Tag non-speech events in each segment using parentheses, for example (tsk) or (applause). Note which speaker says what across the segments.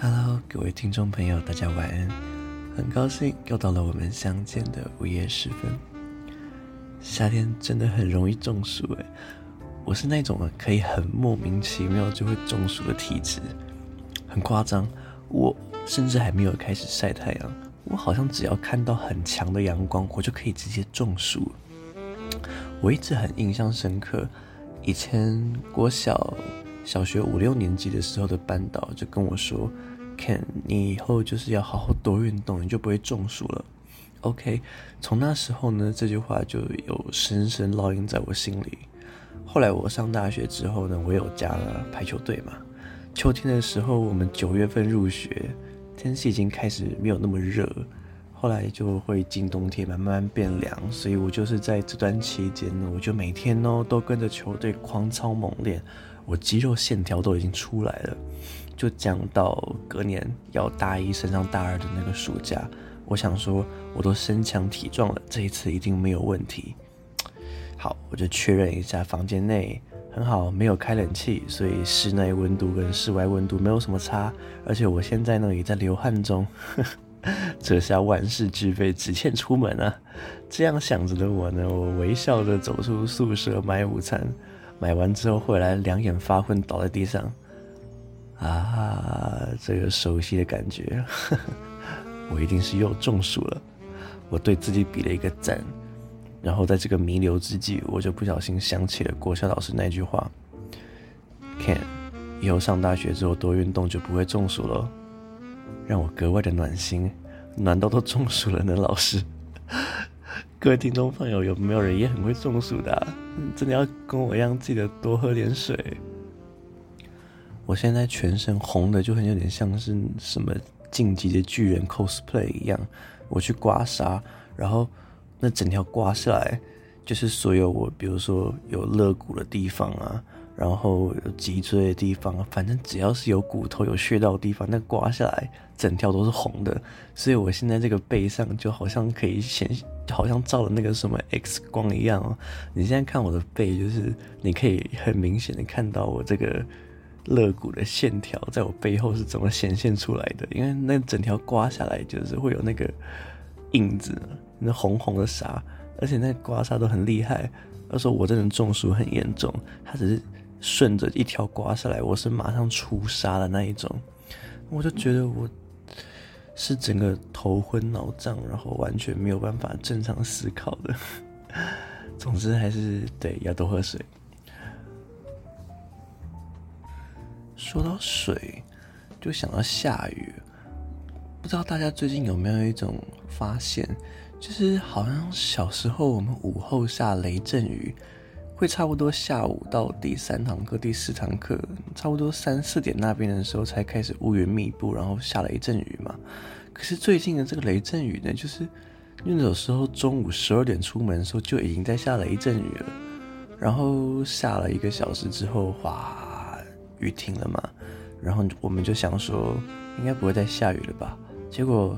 Speaker 1: Hello，各位听众朋友，大家晚安。很高兴又到了我们相见的午夜时分。夏天真的很容易中暑诶，我是那种可以很莫名其妙就会中暑的体质，很夸张。我甚至还没有开始晒太阳，我好像只要看到很强的阳光，我就可以直接中暑。我一直很印象深刻，以前国小。小学五六年级的时候的班导就跟我说：“Ken，你以后就是要好好多运动，你就不会中暑了。” OK，从那时候呢，这句话就有深深烙印在我心里。后来我上大学之后呢，我有加了排球队嘛。秋天的时候，我们九月份入学，天气已经开始没有那么热，后来就会进冬天嘛，慢慢变凉。所以我就是在这段期间呢，我就每天哦都跟着球队狂操猛练。我肌肉线条都已经出来了，就讲到隔年要大一升上大二的那个暑假，我想说我都身强体壮了，这一次一定没有问题。好，我就确认一下房间内很好，没有开冷气，所以室内温度跟室外温度没有什么差，而且我现在呢也在流汗中，(laughs) 这下万事俱备，只欠出门啊！这样想着的我呢，我微笑着走出宿舍买午餐。买完之后回来，两眼发昏，倒在地上。啊，这个熟悉的感觉，呵呵，我一定是又中暑了。我对自己比了一个赞，然后在这个弥留之际，我就不小心想起了国小老师那句话：“Ken，以后上大学之后多运动就不会中暑了。”让我格外的暖心，暖到都中暑了呢，老师。各位听众朋友，有没有人也很会中暑的？真的要跟我一样，记得多喝点水。我现在全身红的，就很有点像是什么进击的巨人 cosplay 一样。我去刮痧，然后那整条刮下来，就是所有我，比如说有肋骨的地方啊。然后有脊椎的地方，反正只要是有骨头、有穴道的地方，那刮下来整条都是红的。所以我现在这个背上就好像可以显，好像照了那个什么 X 光一样哦。你现在看我的背，就是你可以很明显的看到我这个肋骨的线条在我背后是怎么显现出来的。因为那整条刮下来就是会有那个印子，那红红的痧，而且那刮痧都很厉害。他说我这人中暑很严重，他只是。顺着一条刮下来，我是马上出痧的那一种，我就觉得我是整个头昏脑胀，然后完全没有办法正常思考的。(laughs) 总之还是对，要多喝水。说到水，就想到下雨，不知道大家最近有没有一种发现，就是好像小时候我们午后下雷阵雨。会差不多下午到第三堂课、第四堂课，差不多三四点那边的时候才开始乌云密布，然后下了一阵雨嘛。可是最近的这个雷阵雨呢，就是因为有时候中午十二点出门的时候就已经在下雷阵雨了，然后下了一个小时之后，哗，雨停了嘛，然后我们就想说应该不会再下雨了吧，结果。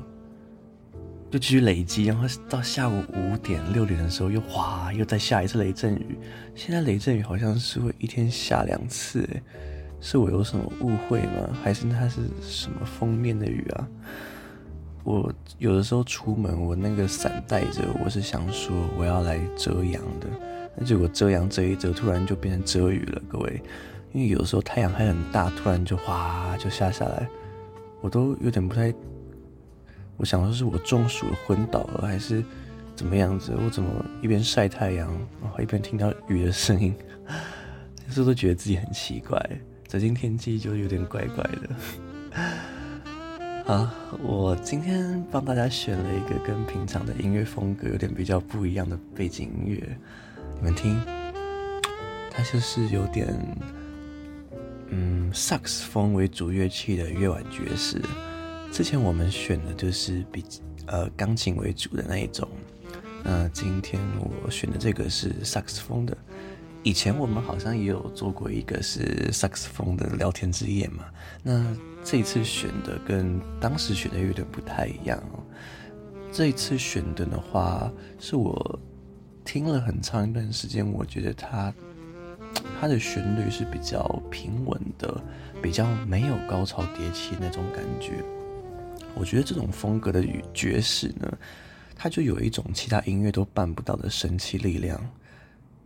Speaker 1: 就继续累积，然后到下午五点六点的时候又哗，又再下一次雷阵雨。现在雷阵雨好像是会一天下两次，是我有什么误会吗？还是它是什么封面的雨啊？我有的时候出门，我那个伞带着，我是想说我要来遮阳的，那结果遮阳遮一遮，突然就变成遮雨了，各位。因为有的时候太阳还很大，突然就哗就下下来，我都有点不太。我想说是我中暑昏倒了，还是怎么样子？我怎么一边晒太阳，然后一边听到雨的声音？(laughs) 有时候都觉得自己很奇怪。最近天气就有点怪怪的。(laughs) 好，我今天帮大家选了一个跟平常的音乐风格有点比较不一样的背景音乐，你们听，它就是有点嗯萨克斯风为主乐器的夜晚爵士。之前我们选的就是比呃钢琴为主的那一种，那今天我选的这个是萨克斯风的。以前我们好像也有做过一个是萨克斯风的聊天之夜嘛，那这一次选的跟当时选的有点不太一样哦。这一次选的的话，是我听了很长一段时间，我觉得它它的旋律是比较平稳的，比较没有高潮迭起那种感觉。我觉得这种风格的爵士呢，它就有一种其他音乐都办不到的神奇力量，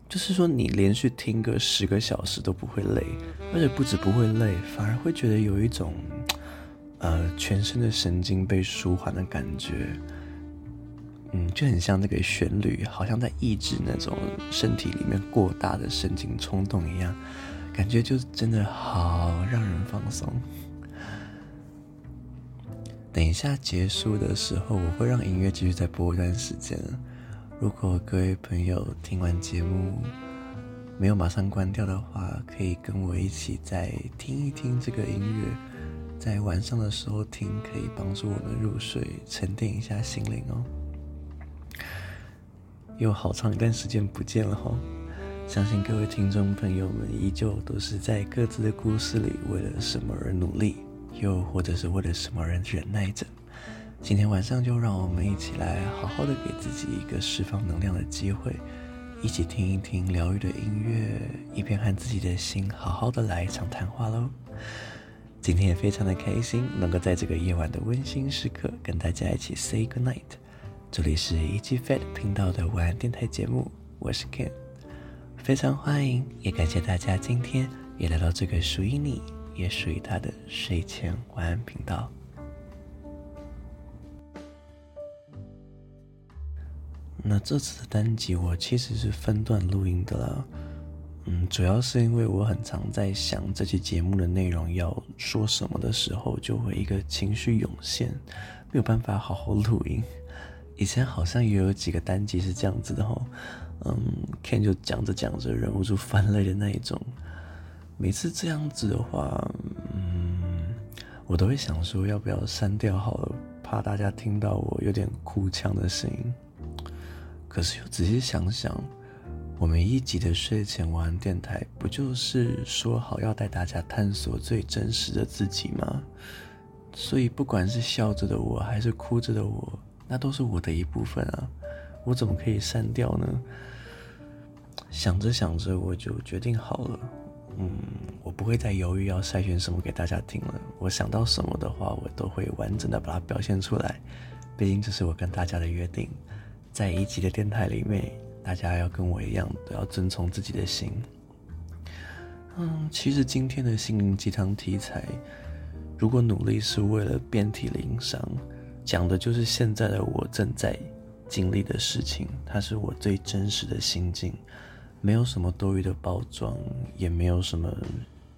Speaker 1: 就是说你连续听个十个小时都不会累，而且不止不会累，反而会觉得有一种，呃，全身的神经被舒缓的感觉。嗯，就很像那个旋律，好像在抑制那种身体里面过大的神经冲动一样，感觉就真的好让人放松。等一下结束的时候，我会让音乐继续再播一段时间。如果各位朋友听完节目没有马上关掉的话，可以跟我一起再听一听这个音乐，在晚上的时候听，可以帮助我们入睡，沉淀一下心灵哦。有好长一段时间不见了哈，相信各位听众朋友们依旧都是在各自的故事里为了什么而努力，又或者是为了什么人忍耐着。今天晚上就让我们一起来好好的给自己一个释放能量的机会，一起听一听疗愈的音乐，一边和自己的心好好的来一场谈话喽。今天也非常的开心，能够在这个夜晚的温馨时刻跟大家一起 say good night。这里是 EG Fat 频道的晚安电台节目，我是 Ken，非常欢迎，也感谢大家今天也来到这个属于你，也属于他的睡前晚安频道。那这次的单集我其实是分段录音的啦，嗯，主要是因为我很常在想这期节目的内容要说什么的时候，就会一个情绪涌现，没有办法好好录音。以前好像也有几个单集是这样子的哈，嗯，Ken 就讲着讲着忍不住翻泪的那一种。每次这样子的话，嗯，我都会想说要不要删掉好了，怕大家听到我有点哭腔的声音。可是又仔细想想，我们一集的睡前晚安电台不就是说好要带大家探索最真实的自己吗？所以不管是笑着的我还是哭着的我。那都是我的一部分啊，我怎么可以删掉呢？想着想着，我就决定好了，嗯，我不会再犹豫要筛选什么给大家听了。我想到什么的话，我都会完整的把它表现出来。毕竟这是我跟大家的约定，在一级的电台里面，大家要跟我一样，都要遵从自己的心。嗯，其实今天的心灵鸡汤题材，如果努力是为了遍体鳞伤。讲的就是现在的我正在经历的事情，它是我最真实的心境，没有什么多余的包装，也没有什么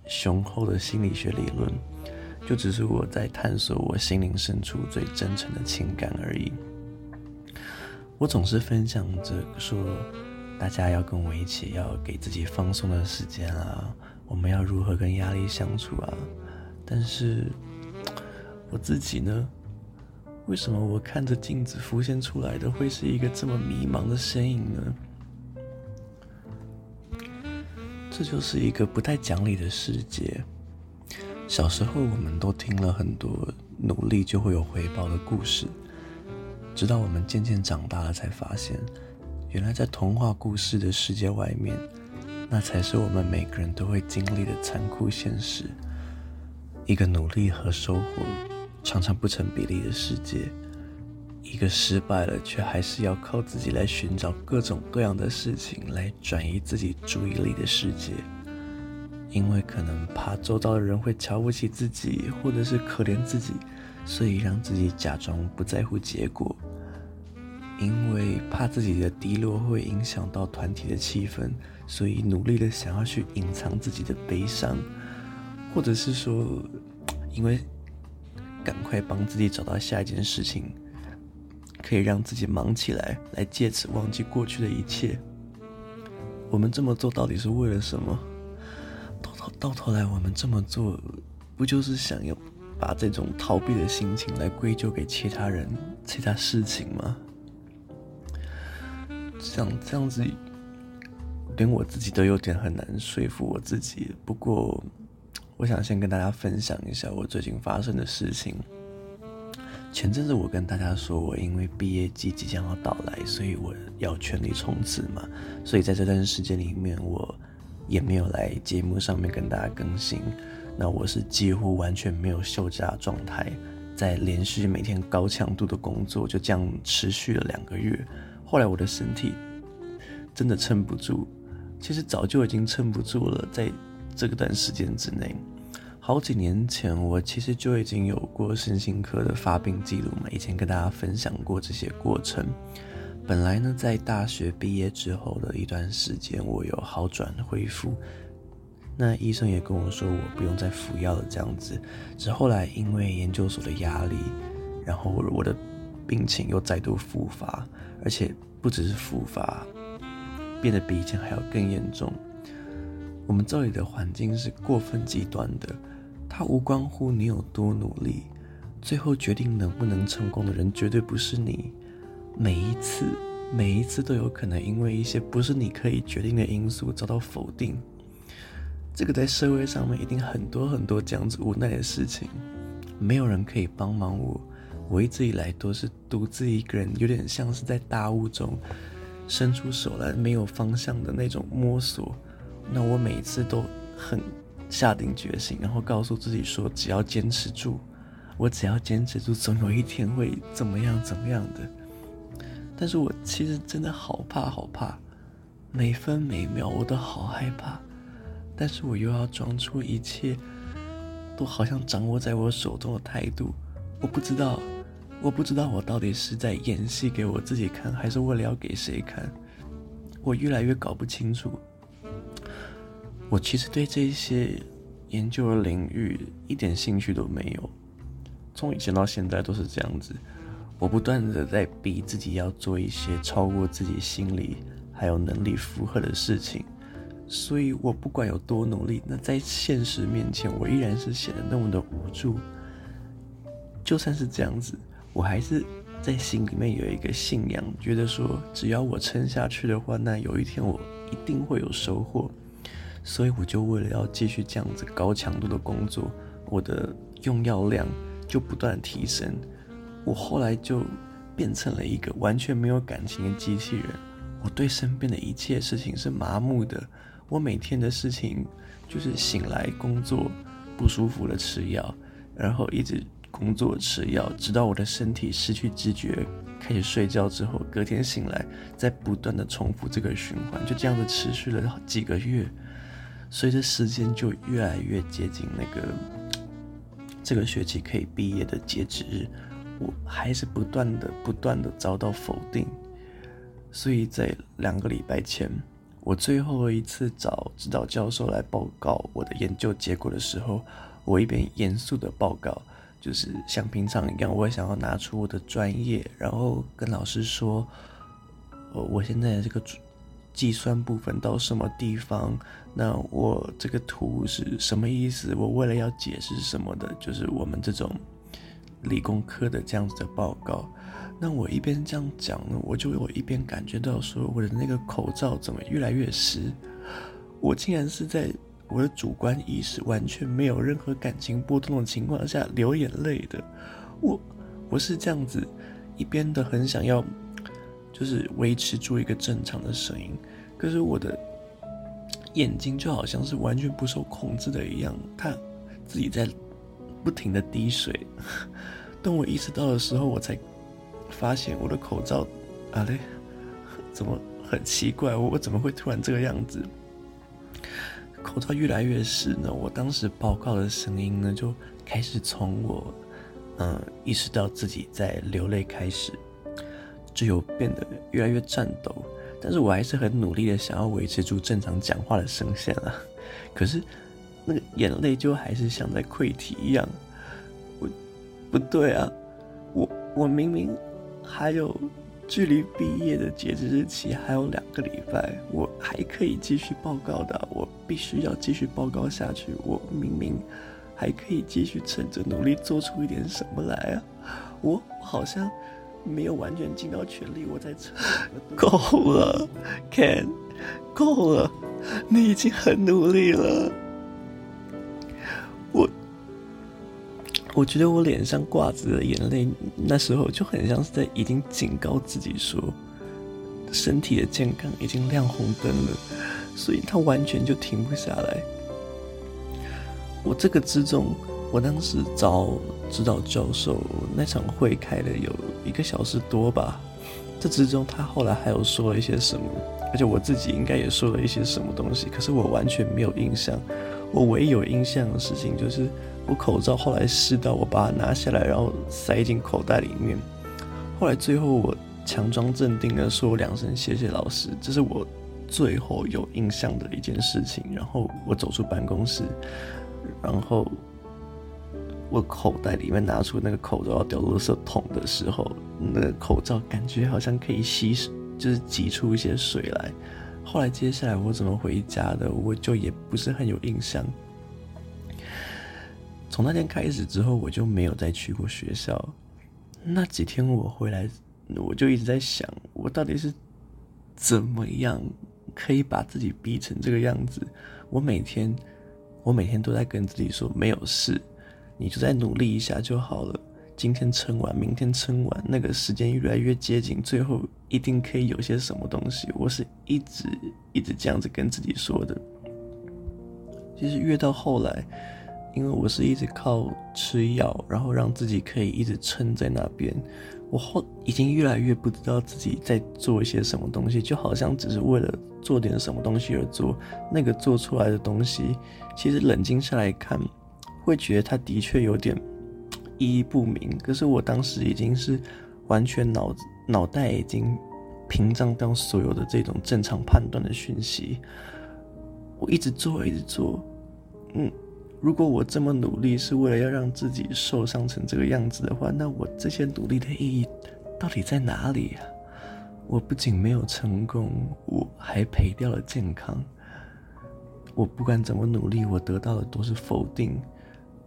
Speaker 1: 雄厚的心理学理论，就只是我在探索我心灵深处最真诚的情感而已。我总是分享着说，大家要跟我一起，要给自己放松的时间啊，我们要如何跟压力相处啊，但是 (tsk) 我自己呢？为什么我看着镜子浮现出来的会是一个这么迷茫的身影呢？这就是一个不太讲理的世界。小时候我们都听了很多努力就会有回报的故事，直到我们渐渐长大了，才发现，原来在童话故事的世界外面，那才是我们每个人都会经历的残酷现实。一个努力和收获。常常不成比例的世界，一个失败了却还是要靠自己来寻找各种各样的事情来转移自己注意力的世界，因为可能怕周遭的人会瞧不起自己，或者是可怜自己，所以让自己假装不在乎结果，因为怕自己的低落会影响到团体的气氛，所以努力的想要去隐藏自己的悲伤，或者是说，因为。赶快帮自己找到下一件事情，可以让自己忙起来，来借此忘记过去的一切。我们这么做到底是为了什么？到头到头来，我们这么做，不就是想要把这种逃避的心情来归咎给其他人、其他事情吗？这样这样子，连我自己都有点很难说服我自己。不过。我想先跟大家分享一下我最近发生的事情。前阵子我跟大家说，我因为毕业季即将要到来，所以我要全力冲刺嘛。所以在这段时间里面，我也没有来节目上面跟大家更新。那我是几乎完全没有休假状态，在连续每天高强度的工作，就这样持续了两个月。后来我的身体真的撑不住，其实早就已经撑不住了，在这个段时间之内。好几年前，我其实就已经有过身心科的发病记录嘛，以前跟大家分享过这些过程。本来呢，在大学毕业之后的一段时间，我有好转恢复，那医生也跟我说我不用再服药了，这样子。只后来因为研究所的压力，然后我的病情又再度复发，而且不只是复发，变得比以前还要更严重。我们这里的环境是过分极端的。它无关乎你有多努力，最后决定能不能成功的人绝对不是你。每一次，每一次都有可能因为一些不是你可以决定的因素遭到否定。这个在社会上面一定很多很多这样子无奈的事情，没有人可以帮忙我。我一直以来都是独自一个人，有点像是在大雾中伸出手来没有方向的那种摸索。那我每一次都很。下定决心，然后告诉自己说：“只要坚持住，我只要坚持住，总有一天会怎么样怎么样的。”但是我其实真的好怕好怕，每分每秒我都好害怕，但是我又要装出一切都好像掌握在我手中的态度。我不知道，我不知道我到底是在演戏给我自己看，还是为了要给谁看？我越来越搞不清楚。我其实对这些研究的领域一点兴趣都没有，从以前到现在都是这样子。我不断的在逼自己要做一些超过自己心理还有能力负荷的事情，所以我不管有多努力，那在现实面前，我依然是显得那么的无助。就算是这样子，我还是在心里面有一个信仰，觉得说只要我撑下去的话，那有一天我一定会有收获。所以我就为了要继续这样子高强度的工作，我的用药量就不断提升。我后来就变成了一个完全没有感情的机器人。我对身边的一切事情是麻木的。我每天的事情就是醒来工作，不舒服了吃药，然后一直工作吃药，直到我的身体失去知觉，开始睡觉之后，隔天醒来，再不断的重复这个循环，就这样子持续了几个月。随着时间就越来越接近那个这个学期可以毕业的截止日，我还是不断的不断的遭到否定。所以在两个礼拜前，我最后一次找指导教授来报告我的研究结果的时候，我一边严肃的报告，就是像平常一样，我也想要拿出我的专业，然后跟老师说，呃，我现在这个计算部分到什么地方？那我这个图是什么意思？我为了要解释什么的，就是我们这种理工科的这样子的报告。那我一边这样讲呢，我就我一边感觉到说，我的那个口罩怎么越来越湿？我竟然是在我的主观意识完全没有任何感情波动的情况下流眼泪的。我我是这样子一边的很想要。就是维持住一个正常的声音，可是我的眼睛就好像是完全不受控制的一样，它自己在不停的滴水。(laughs) 等我意识到的时候，我才发现我的口罩啊嘞，怎么很奇怪？我我怎么会突然这个样子？口罩越来越湿呢，我当时报告的声音呢，就开始从我嗯意识到自己在流泪开始。就有变得越来越颤抖，但是我还是很努力的想要维持住正常讲话的声线啊。可是那个眼泪就还是像在溃堤一样。我不对啊，我我明明还有距离毕业的截止日期还有两个礼拜，我还可以继续报告的，我必须要继续报告下去。我明明还可以继续趁着努力做出一点什么来啊，我好像。没有完全尽到全力，我在撑。够了，Ken，够了，你已经很努力了。我，我觉得我脸上挂着的眼泪，那时候就很像是在已经警告自己说，身体的健康已经亮红灯了。所以他完全就停不下来。我这个之中，我当时找指导教授那场会开了有一个小时多吧。这之中，他后来还有说了一些什么，而且我自己应该也说了一些什么东西，可是我完全没有印象。我唯一有印象的事情就是，我口罩后来湿到，我把它拿下来，然后塞进口袋里面。后来最后我强装镇定的说两声谢谢老师，这是我最后有印象的一件事情。然后我走出办公室，然后我口袋里面拿出那个口罩要掉垃圾桶的时候，那个口罩感觉好像可以吸，就是挤出一些水来。后来接下来我怎么回家的，我就也不是很有印象。从那天开始之后，我就没有再去过学校。那几天我回来，我就一直在想，我到底是怎么样可以把自己逼成这个样子？我每天，我每天都在跟自己说，没有事，你就再努力一下就好了。今天撑完，明天撑完，那个时间越来越接近，最后一定可以有些什么东西。我是一直一直这样子跟自己说的。其实越到后来。因为我是一直靠吃药，然后让自己可以一直撑在那边。我后已经越来越不知道自己在做一些什么东西，就好像只是为了做点什么东西而做。那个做出来的东西，其实冷静下来看，会觉得它的确有点意义不明。可是我当时已经是完全脑脑袋已经屏障掉所有的这种正常判断的讯息。我一直做，一直做，嗯。如果我这么努力是为了要让自己受伤成这个样子的话，那我这些努力的意义到底在哪里啊？我不仅没有成功，我还赔掉了健康。我不管怎么努力，我得到的都是否定，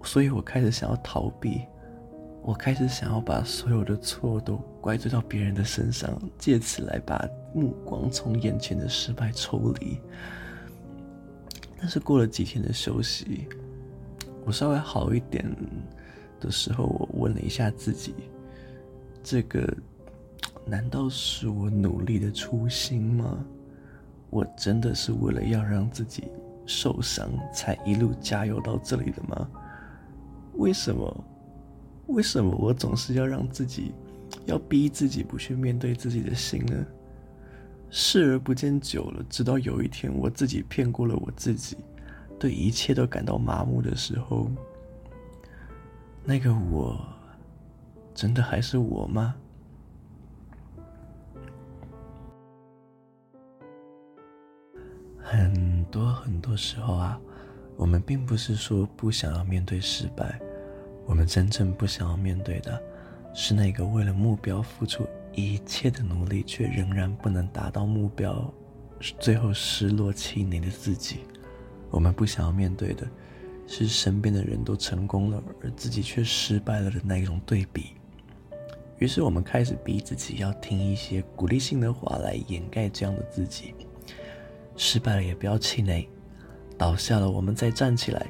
Speaker 1: 所以我开始想要逃避，我开始想要把所有的错都怪罪到别人的身上，借此来把目光从眼前的失败抽离。但是过了几天的休息。我稍微好一点的时候，我问了一下自己：这个难道是我努力的初心吗？我真的是为了要让自己受伤才一路加油到这里的吗？为什么？为什么我总是要让自己要逼自己不去面对自己的心呢？视而不见久了，直到有一天我自己骗过了我自己。对一切都感到麻木的时候，那个我，真的还是我吗？很多很多时候啊，我们并不是说不想要面对失败，我们真正不想要面对的，是那个为了目标付出一切的努力，却仍然不能达到目标，最后失落气馁的自己。我们不想要面对的，是身边的人都成功了，而自己却失败了的那一种对比。于是我们开始逼自己要听一些鼓励性的话来掩盖这样的自己。失败了也不要气馁，倒下了我们再站起来，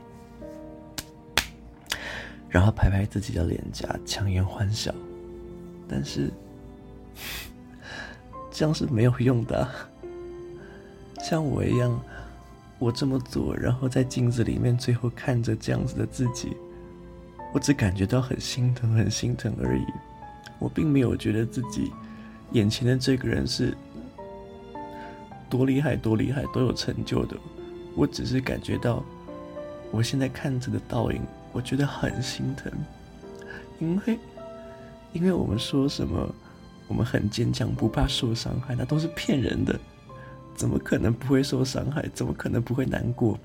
Speaker 1: 然后拍拍自己的脸颊，强颜欢笑。但是这样是没有用的，像我一样。我这么做，然后在镜子里面，最后看着这样子的自己，我只感觉到很心疼，很心疼而已。我并没有觉得自己眼前的这个人是多厉害、多厉害、多有成就的。我只是感觉到，我现在看着的倒影，我觉得很心疼，因为，因为我们说什么，我们很坚强，不怕受伤害，那都是骗人的。怎么可能不会受伤害？怎么可能不会难过？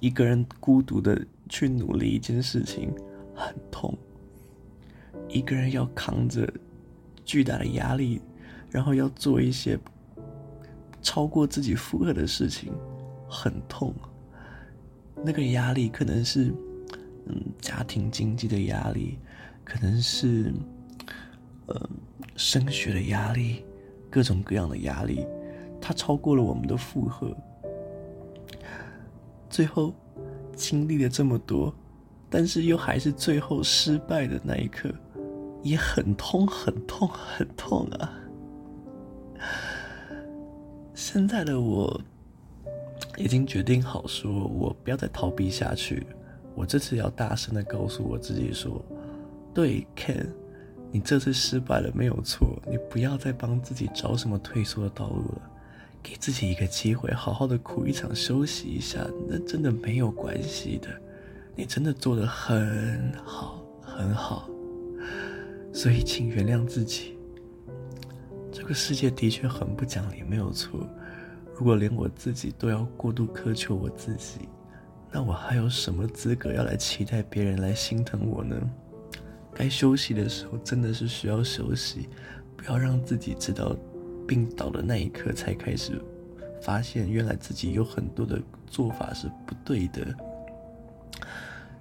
Speaker 1: 一个人孤独的去努力一件事情很痛，一个人要扛着巨大的压力，然后要做一些超过自己负荷的事情，很痛。那个压力可能是嗯家庭经济的压力，可能是呃升学的压力，各种各样的压力。它超过了我们的负荷，最后经历了这么多，但是又还是最后失败的那一刻，也很痛，很痛，很痛啊！现在的我已经决定好，说我不要再逃避下去。我这次要大声的告诉我自己说：“对，Ken，你这次失败了没有错，你不要再帮自己找什么退缩的道路了，给自己一个机会，好好的哭一场，休息一下，那真的没有关系的。你真的做得很好，很好，所以请原谅自己。这个世界的确很不讲理，没有错。”如果连我自己都要过度苛求我自己，那我还有什么资格要来期待别人来心疼我呢？该休息的时候真的是需要休息，不要让自己直到病倒的那一刻才开始发现，原来自己有很多的做法是不对的。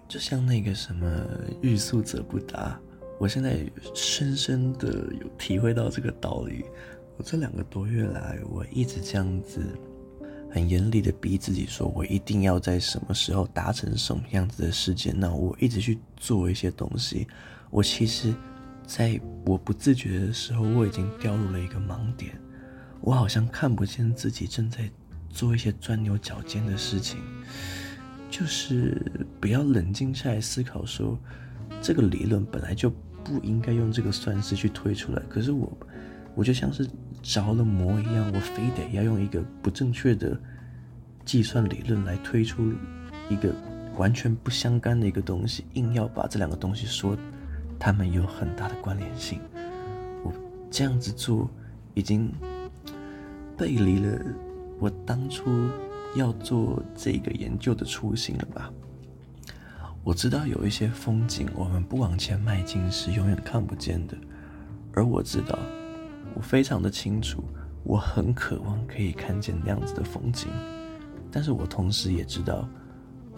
Speaker 1: 就像那个什么欲速则不达，我现在深深的有体会到这个道理。我这两个多月来，我一直这样子，很严厉的逼自己，说我一定要在什么时候达成什么样子的事件。那我一直去做一些东西。我其实，在我不自觉的时候，我已经掉入了一个盲点。我好像看不见自己正在做一些钻牛角尖的事情，就是不要冷静下来思考，说这个理论本来就不应该用这个算式去推出来。可是我。我就像是着了魔一样，我非得要用一个不正确的计算理论来推出一个完全不相干的一个东西，硬要把这两个东西说它们有很大的关联性。我这样子做已经背离了我当初要做这个研究的初心了吧？我知道有一些风景，我们不往前迈进是永远看不见的，而我知道。我非常的清楚，我很渴望可以看见那样子的风景，但是我同时也知道，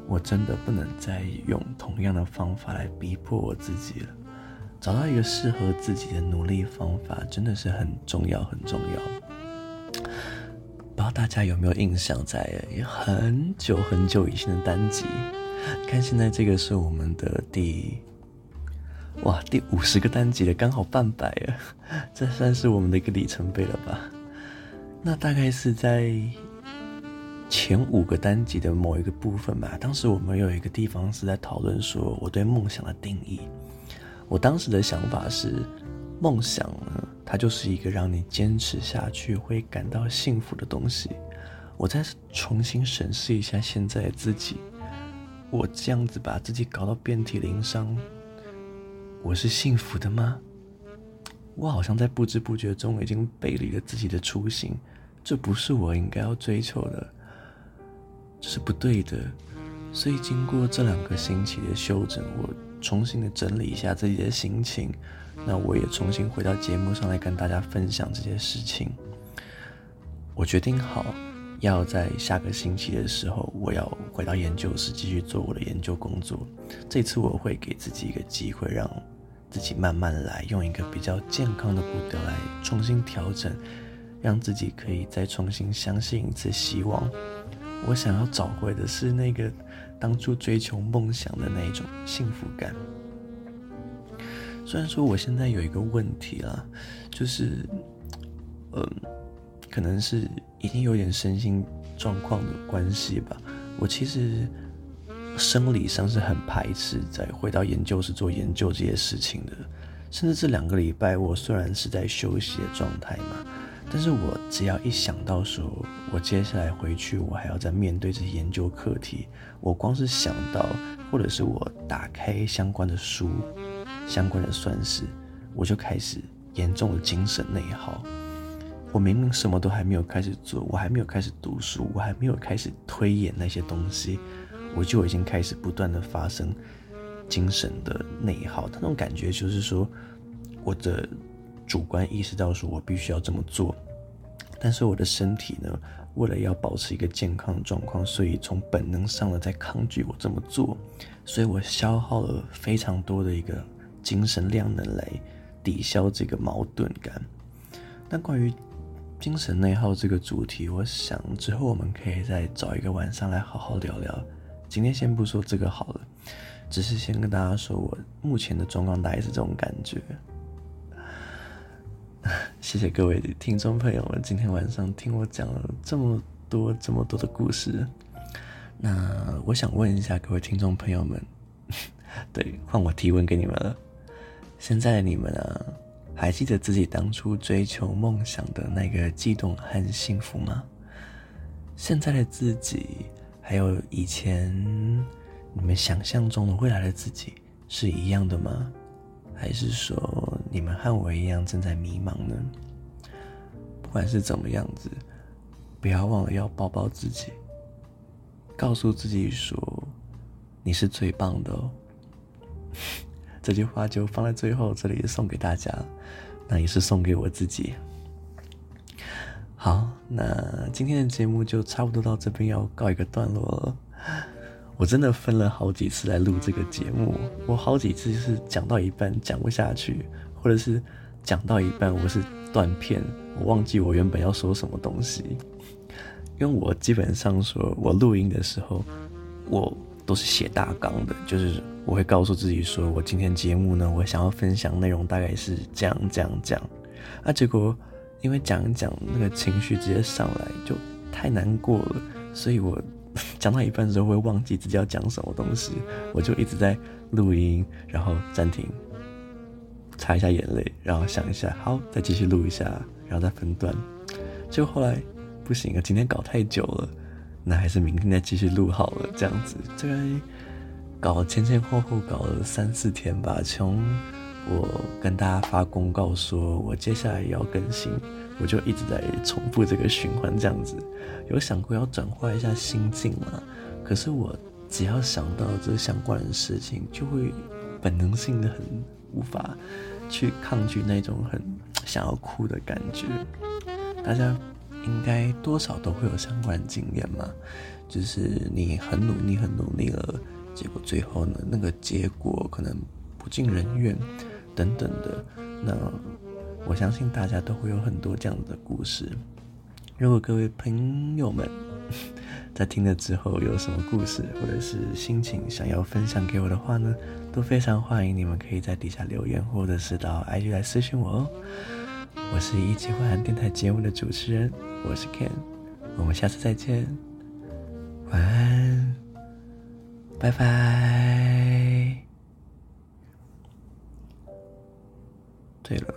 Speaker 1: 我真的不能再用同样的方法来逼迫我自己了。找到一个适合自己的努力方法，真的是很重要，很重要。不知道大家有没有印象，在很久很久以前的单集，看现在这个是我们的第。哇，第五十个单集了，刚好半百啊！(laughs) 这算是我们的一个里程碑了吧？那大概是在前五个单集的某一个部分吧。当时我们有一个地方是在讨论说我对梦想的定义。我当时的想法是，梦想呢，它就是一个让你坚持下去会感到幸福的东西。我再重新审视一下现在的自己，我这样子把自己搞到遍体鳞伤。我是幸福的吗？我好像在不知不觉中已经背离了自己的初心，这不是我应该要追求的，这是不对的。所以经过这两个星期的修整，我重新的整理一下自己的心情，那我也重新回到节目上来跟大家分享这些事情。我决定好要在下个星期的时候，我要回到研究室继续做我的研究工作。这次我会给自己一个机会，让。自己慢慢来，用一个比较健康的步调来重新调整，让自己可以再重新相信一次希望。我想要找回的是那个当初追求梦想的那一种幸福感。虽然说我现在有一个问题啦，就是，嗯，可能是已经有点身心状况的关系吧。我其实。生理上是很排斥再回到研究室做研究这些事情的，甚至这两个礼拜我虽然是在休息的状态嘛，但是我只要一想到说我接下来回去我还要再面对这些研究课题，我光是想到或者是我打开相关的书、相关的算式，我就开始严重的精神内耗。我明明什么都还没有开始做，我还没有开始读书，我还没有开始推演那些东西。我就已经开始不断的发生精神的内耗，那种感觉就是说，我的主观意识到说我必须要这么做，但是我的身体呢，为了要保持一个健康状况，所以从本能上的在抗拒我这么做，所以我消耗了非常多的一个精神量能来抵消这个矛盾感。那关于精神内耗这个主题，我想之后我们可以再找一个晚上来好好聊聊。今天先不说这个好了，只是先跟大家说，我目前的状况大概是这种感觉。(laughs) 谢谢各位听众朋友们，今天晚上听我讲了这么多这么多的故事。那我想问一下各位听众朋友们，(laughs) 对，换我提问给你们了。现在的你们啊，还记得自己当初追求梦想的那个悸动和幸福吗？现在的自己，还有以前你们想象中的未来的自己是一样的吗？还是说你们和我一样正在迷茫呢？不管是怎么样子，不要忘了要抱抱自己，告诉自己说你是最棒的哦。(laughs) 这句话就放在最后，这里送给大家，那也是送给我自己。好，那今天的节目就差不多到这边要告一个段落了。我真的分了好几次来录这个节目，我好几次是讲到一半讲不下去，或者是讲到一半我是断片，我忘记我原本要说什么东西。因为我基本上说我录音的时候，我都是写大纲的，就是我会告诉自己说我今天节目呢，我想要分享内容大概是这样这样这样，啊，结果因为讲一讲那个情绪直接上来就太难过了，所以我。(laughs) 讲到一半的时候会忘记自己要讲什么东西，我就一直在录音，然后暂停，擦一下眼泪，然后想一下，好，再继续录一下，然后再分段。就后来不行啊，今天搞太久了，那还是明天再继续录好了。这样子，这个搞前前后后搞了三四天吧，从我跟大家发公告说我接下来也要更新。我就一直在重复这个循环，这样子，有想过要转换一下心境吗？可是我只要想到这相关的事情，就会本能性的很无法去抗拒那种很想要哭的感觉。大家应该多少都会有相关经验嘛，就是你很努力、很努力了，结果最后呢，那个结果可能不尽人愿，等等的，那。我相信大家都会有很多这样的故事。如果各位朋友们 (laughs) 在听了之后有什么故事或者是心情想要分享给我的话呢，都非常欢迎你们可以在底下留言，或者是到 IG 来私信我哦。我是一起晚安电台节目的主持人，我是 Ken，我们下次再见，晚安，拜拜。对了。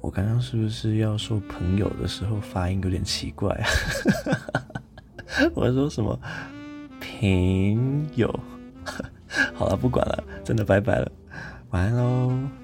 Speaker 1: 我刚刚是不是要说朋友的时候发音有点奇怪啊？(laughs) 我说什么朋友？(laughs) 好了，不管了，真的拜拜了，晚安喽。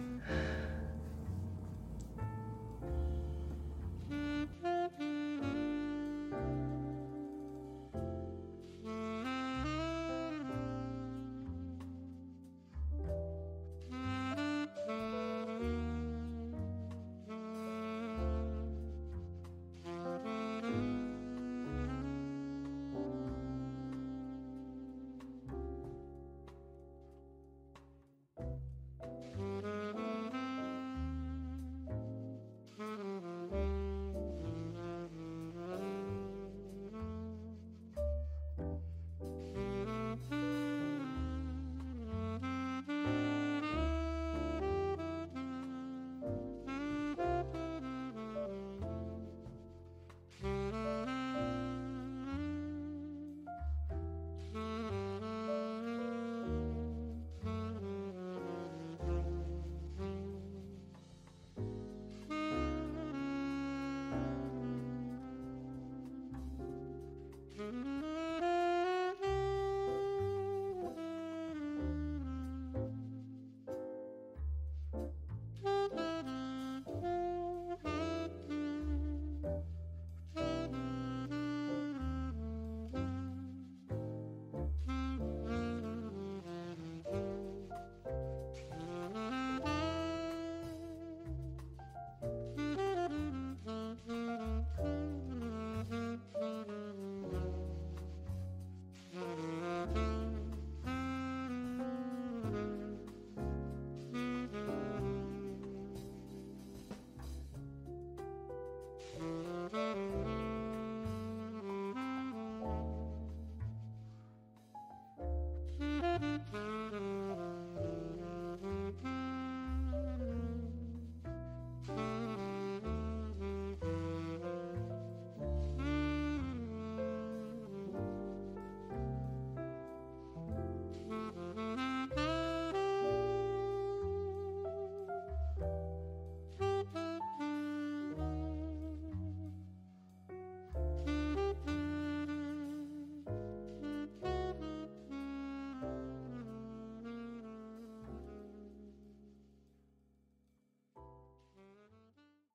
Speaker 2: 嗯。